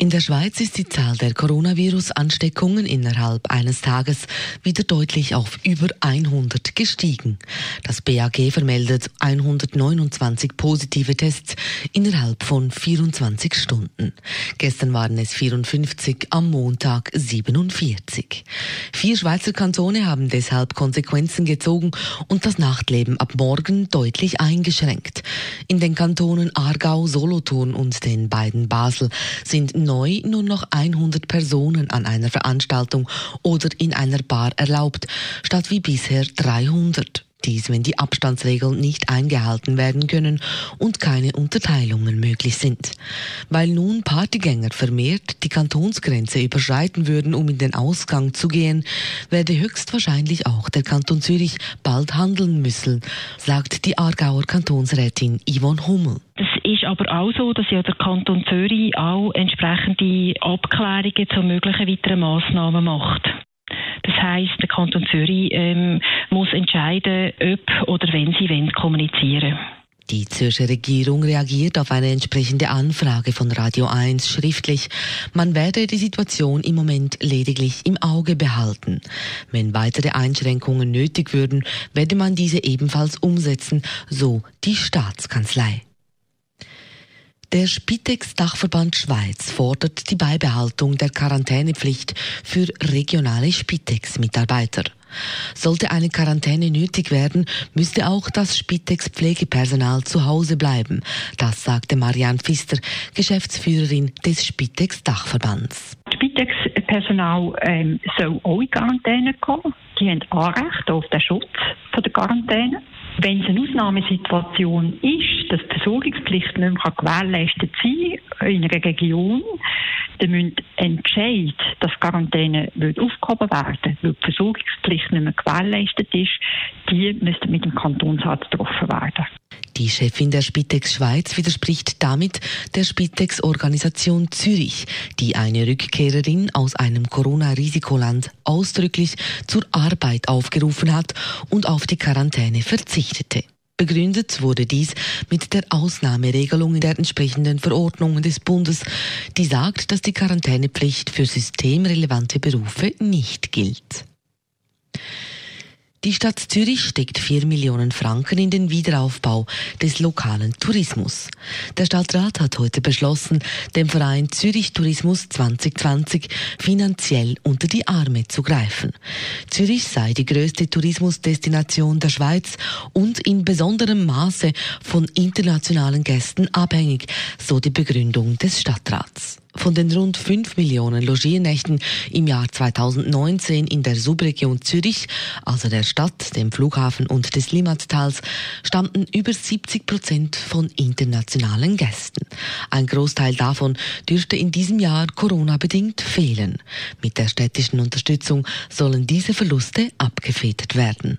In der Schweiz ist die Zahl der Coronavirus-Ansteckungen innerhalb eines Tages wieder deutlich auf über 100 gestiegen. Das BAG vermeldet 129 positive Tests innerhalb von 24 Stunden. Gestern waren es 54, am Montag 47. Vier Schweizer Kantone haben deshalb Konsequenzen gezogen und das Nachtleben ab morgen deutlich eingeschränkt. In den Kantonen Aargau, Solothurn und den beiden Basel sind neu nur noch 100 Personen an einer Veranstaltung oder in einer Bar erlaubt, statt wie bisher 300. Dies, wenn die Abstandsregeln nicht eingehalten werden können und keine Unterteilungen möglich sind. Weil nun Partygänger vermehrt die Kantonsgrenze überschreiten würden, um in den Ausgang zu gehen, werde höchstwahrscheinlich auch der Kanton Zürich bald handeln müssen, sagt die Aargauer Kantonsrätin Yvonne Hummel. Das ist aber auch so, dass ja der Kanton Zürich auch entsprechende Abklärungen zu möglichen weiteren Massnahmen macht. Das heißt, der Kanton Zürich ähm, muss entscheiden, ob oder wenn sie wollen, kommunizieren die Zürcher Regierung reagiert auf eine entsprechende Anfrage von Radio 1 schriftlich. Man werde die Situation im Moment lediglich im Auge behalten. Wenn weitere Einschränkungen nötig würden, werde man diese ebenfalls umsetzen, so die Staatskanzlei. Der Spitex-Dachverband Schweiz fordert die Beibehaltung der Quarantänepflicht für regionale Spitex-Mitarbeiter. Sollte eine Quarantäne nötig werden, müsste auch das Spitex-Pflegepersonal zu Hause bleiben. Das sagte Marianne Pfister, Geschäftsführerin des Spitex-Dachverbands. Spitex-Personal ähm, soll auch in Quarantäne kommen. Die haben Anrecht auf den Schutz der Quarantäne. Wenn es eine Ausnahmesituation ist, dass die Versorgungspflicht nicht mehr gewährleistet sein kann in einer Region, dann müssen Entscheid, dass Quarantäne aufgehoben werden weil die Versorgungspflicht nicht mehr gewährleistet ist, die müssten mit dem Kantonsarzt getroffen werden. Die Chefin der Spitex Schweiz widerspricht damit der Spitex-Organisation Zürich, die eine Rückkehrerin aus einem Corona-Risikoland ausdrücklich zur Arbeit aufgerufen hat und auf die Quarantäne verzichtete. Begründet wurde dies mit der Ausnahmeregelung in der entsprechenden Verordnung des Bundes, die sagt, dass die Quarantänepflicht für systemrelevante Berufe nicht gilt. Die Stadt Zürich steckt 4 Millionen Franken in den Wiederaufbau des lokalen Tourismus. Der Stadtrat hat heute beschlossen, dem Verein Zürich Tourismus 2020 finanziell unter die Arme zu greifen. Zürich sei die größte Tourismusdestination der Schweiz und in besonderem Maße von internationalen Gästen abhängig, so die Begründung des Stadtrats. Von den rund 5 Millionen Logiernächten im Jahr 2019 in der Subregion Zürich, also der Stadt, dem Flughafen und des Limmattals, stammten über 70 Prozent von internationalen Gästen. Ein Großteil davon dürfte in diesem Jahr Corona-bedingt fehlen. Mit der städtischen Unterstützung sollen diese Verluste abgefedert werden.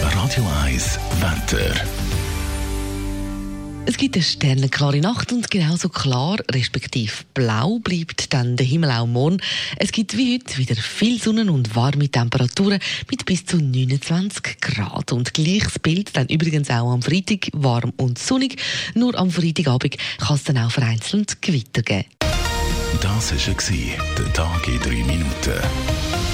Radio 1 Wetter. Es gibt eine sternenklare Nacht und genauso klar, respektive blau, bleibt dann der Himmel auch morgen. Es gibt wie heute wieder viel Sonne und warme Temperaturen mit bis zu 29 Grad. Und gleiches Bild dann übrigens auch am Freitag, warm und sonnig. Nur am Freitagabend kann es dann auch vereinzelt Gewitter geben. Das war der Tag in drei Minuten.